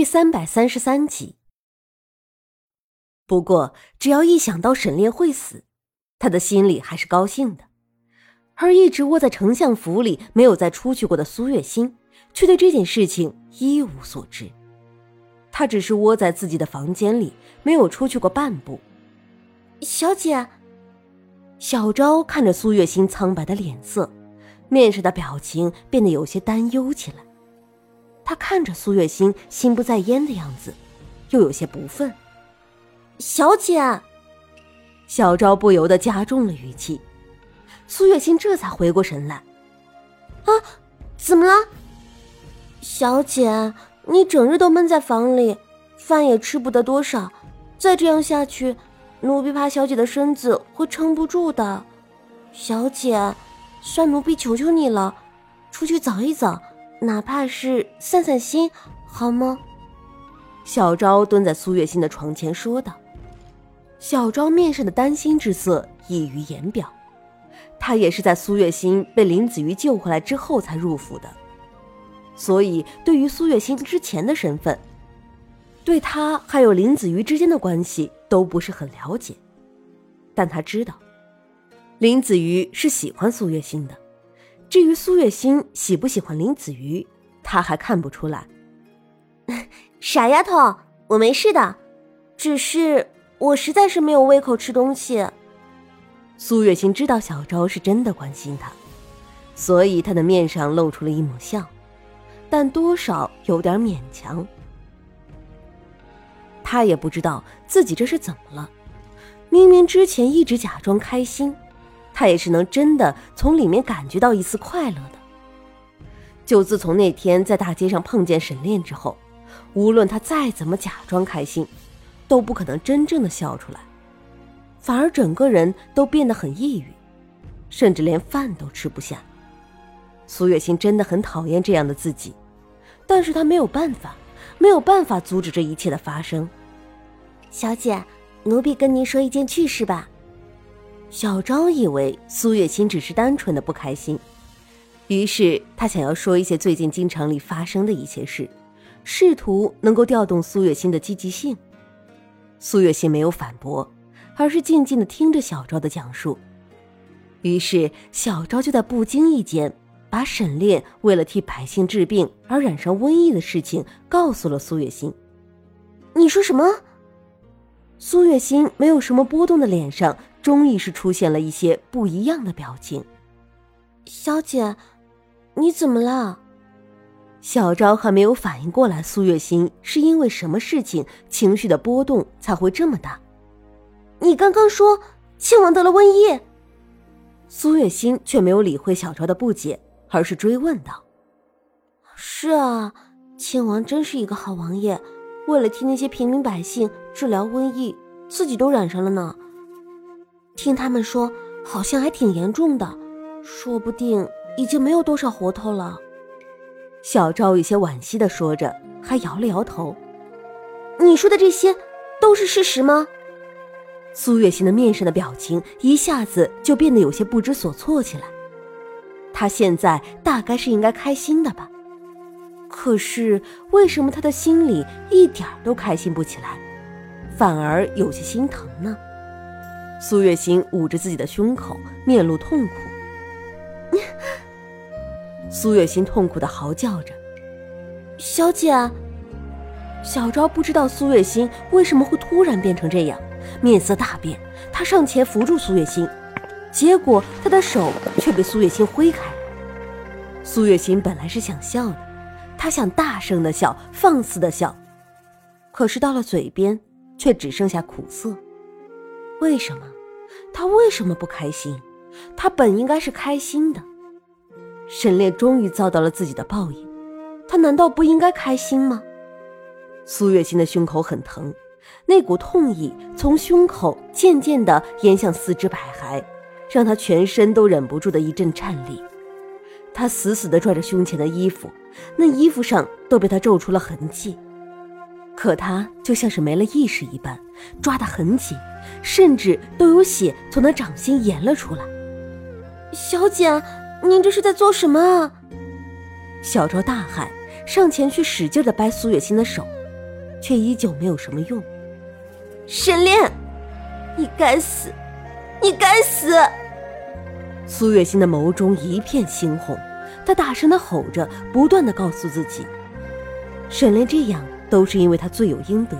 第三百三十三集。不过，只要一想到沈炼会死，他的心里还是高兴的。而一直窝在丞相府里没有再出去过的苏月心，却对这件事情一无所知。他只是窝在自己的房间里，没有出去过半步。小姐，小昭看着苏月心苍白的脸色，面上的表情变得有些担忧起来。他看着苏月心心不在焉的样子，又有些不忿。小姐，小昭不由得加重了语气。苏月心这才回过神来，啊，怎么了？小姐，你整日都闷在房里，饭也吃不得多少，再这样下去，奴婢怕小姐的身子会撑不住的。小姐，算奴婢求求你了，出去走一走，哪怕是散散心，好吗？小昭蹲在苏月心的床前说道。小昭面上的担心之色溢于言表。他也是在苏月心被林子瑜救回来之后才入府的，所以对于苏月心之前的身份，对他还有林子瑜之间的关系都不是很了解。但他知道，林子瑜是喜欢苏月心的。至于苏月心喜不喜欢林子瑜，他还看不出来。傻丫头，我没事的，只是我实在是没有胃口吃东西。苏月心知道小昭是真的关心他，所以她的面上露出了一抹笑，但多少有点勉强。他也不知道自己这是怎么了，明明之前一直假装开心，他也是能真的从里面感觉到一丝快乐的。就自从那天在大街上碰见沈炼之后，无论他再怎么假装开心，都不可能真正的笑出来。反而整个人都变得很抑郁，甚至连饭都吃不下。苏月心真的很讨厌这样的自己，但是她没有办法，没有办法阻止这一切的发生。小姐，奴婢跟您说一件趣事吧。小昭以为苏月心只是单纯的不开心，于是他想要说一些最近京城里发生的一些事，试图能够调动苏月心的积极性。苏月心没有反驳。而是静静的听着小昭的讲述，于是小昭就在不经意间把沈炼为了替百姓治病而染上瘟疫的事情告诉了苏月心。你说什么？苏月心没有什么波动的脸上，终于是出现了一些不一样的表情。小姐，你怎么了？小昭还没有反应过来，苏月心是因为什么事情情绪的波动才会这么大。你刚刚说亲王得了瘟疫，苏月心却没有理会小昭的不解，而是追问道：“是啊，亲王真是一个好王爷，为了替那些平民百姓治疗瘟疫，自己都染上了呢。听他们说，好像还挺严重的，说不定已经没有多少活头了。”小昭有些惋惜的说着，还摇了摇头：“你说的这些都是事实吗？”苏月心的面上的表情一下子就变得有些不知所措起来。他现在大概是应该开心的吧，可是为什么他的心里一点都开心不起来，反而有些心疼呢？苏月心捂着自己的胸口，面露痛苦。苏月心痛苦的嚎叫着：“小姐！”小昭不知道苏月心为什么会突然变成这样。面色大变，他上前扶住苏月心，结果他的手却被苏月心挥开。苏月心本来是想笑的，他想大声的笑，放肆的笑，可是到了嘴边，却只剩下苦涩。为什么？他为什么不开心？他本应该是开心的。沈炼终于遭到了自己的报应，他难道不应该开心吗？苏月心的胸口很疼。那股痛意从胸口渐渐地延向四肢百骸，让他全身都忍不住的一阵颤栗。他死死地拽着胸前的衣服，那衣服上都被他皱出了痕迹。可他就像是没了意识一般，抓得很紧，甚至都有血从他掌心延了出来。小姐，您这是在做什么啊？小昭大喊，上前去使劲的掰苏月心的手。却依旧没有什么用。沈炼，你该死，你该死！苏月心的眸中一片猩红，她大声的吼着，不断的告诉自己，沈炼这样都是因为他罪有应得。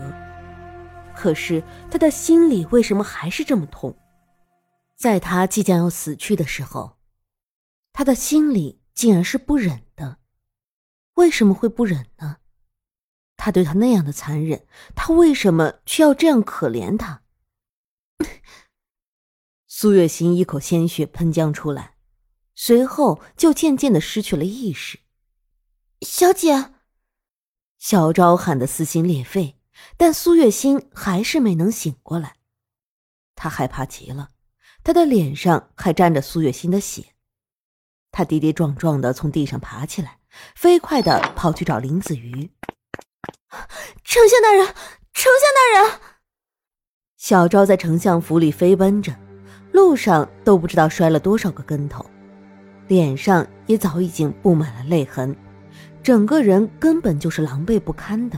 可是他的心里为什么还是这么痛？在他即将要死去的时候，他的心里竟然是不忍的。为什么会不忍呢？他对他那样的残忍，他为什么却要这样可怜他？苏月心一口鲜血喷将出来，随后就渐渐的失去了意识。小姐，小昭喊得撕心裂肺，但苏月心还是没能醒过来。他害怕极了，他的脸上还沾着苏月心的血。他跌跌撞撞的从地上爬起来，飞快的跑去找林子瑜。丞相大人，丞相大人！小昭在丞相府里飞奔着。路上都不知道摔了多少个跟头，脸上也早已经布满了泪痕，整个人根本就是狼狈不堪的。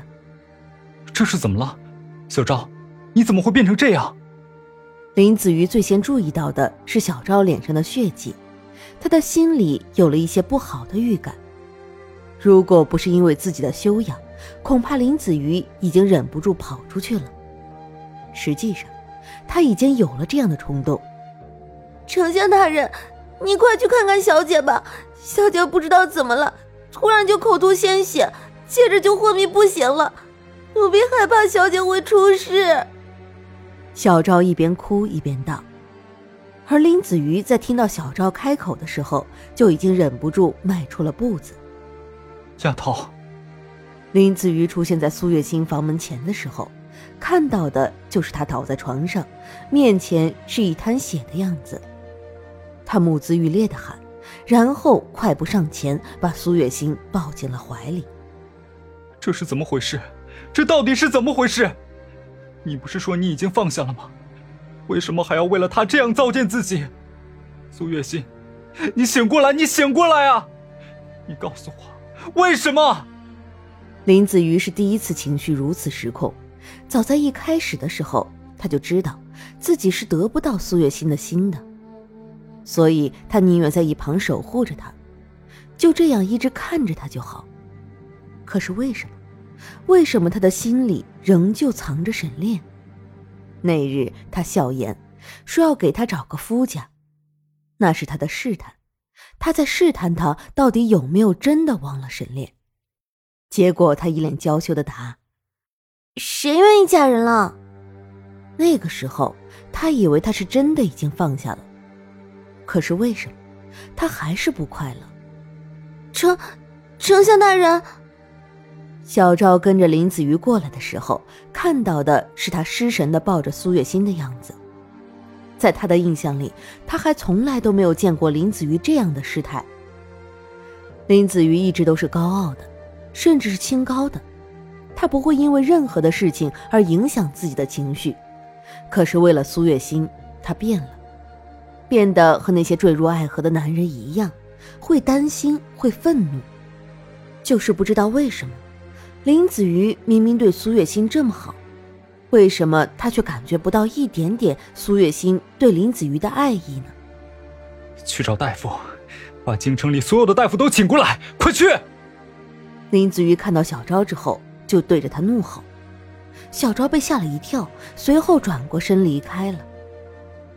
这是怎么了，小昭？你怎么会变成这样？林子瑜最先注意到的是小昭脸上的血迹，他的心里有了一些不好的预感。如果不是因为自己的修养，恐怕林子瑜已经忍不住跑出去了。实际上，他已经有了这样的冲动。丞相大人，你快去看看小姐吧。小姐不知道怎么了，突然就口吐鲜血，接着就昏迷不醒了。奴婢害怕小姐会出事。小昭一边哭一边道，而林子瑜在听到小昭开口的时候，就已经忍不住迈出了步子。丫头，林子瑜出现在苏月心房门前的时候，看到的就是她倒在床上，面前是一滩血的样子。他目眦欲裂的喊，然后快步上前，把苏月心抱进了怀里。这是怎么回事？这到底是怎么回事？你不是说你已经放下了吗？为什么还要为了他这样糟践自己？苏月心，你醒过来！你醒过来啊！你告诉我，为什么？林子瑜是第一次情绪如此失控。早在一开始的时候，他就知道自己是得不到苏月心的心的。所以他宁愿在一旁守护着他，就这样一直看着他就好。可是为什么？为什么他的心里仍旧藏着沈炼？那日他笑言说要给他找个夫家，那是他的试探，他在试探他到底有没有真的忘了沈炼。结果他一脸娇羞的答：“谁愿意嫁人了？”那个时候他以为他是真的已经放下了。可是为什么，他还是不快乐？丞，丞相大人。小赵跟着林子瑜过来的时候，看到的是他失神的抱着苏月心的样子。在他的印象里，他还从来都没有见过林子瑜这样的失态。林子瑜一直都是高傲的，甚至是清高的，他不会因为任何的事情而影响自己的情绪。可是为了苏月心，他变了。变得和那些坠入爱河的男人一样，会担心，会愤怒，就是不知道为什么，林子瑜明明对苏月心这么好，为什么他却感觉不到一点点苏月心对林子瑜的爱意呢？去找大夫，把京城里所有的大夫都请过来，快去！林子瑜看到小昭之后，就对着他怒吼，小昭被吓了一跳，随后转过身离开了。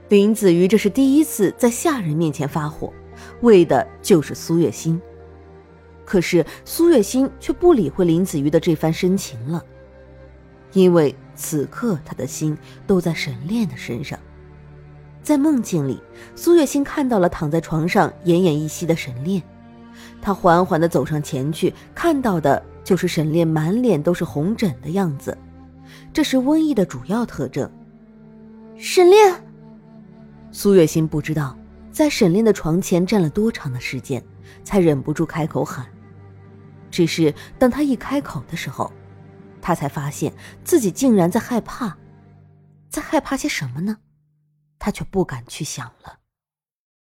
林子瑜这是第一次在下人面前发火，为的就是苏月心。可是苏月心却不理会林子瑜的这番深情了，因为此刻他的心都在沈炼的身上。在梦境里，苏月心看到了躺在床上奄奄一息的沈炼，他缓缓地走上前去，看到的就是沈炼满脸都是红疹的样子，这是瘟疫的主要特征。沈炼。苏月心不知道，在沈炼的床前站了多长的时间，才忍不住开口喊。只是当他一开口的时候，他才发现自己竟然在害怕，在害怕些什么呢？他却不敢去想了。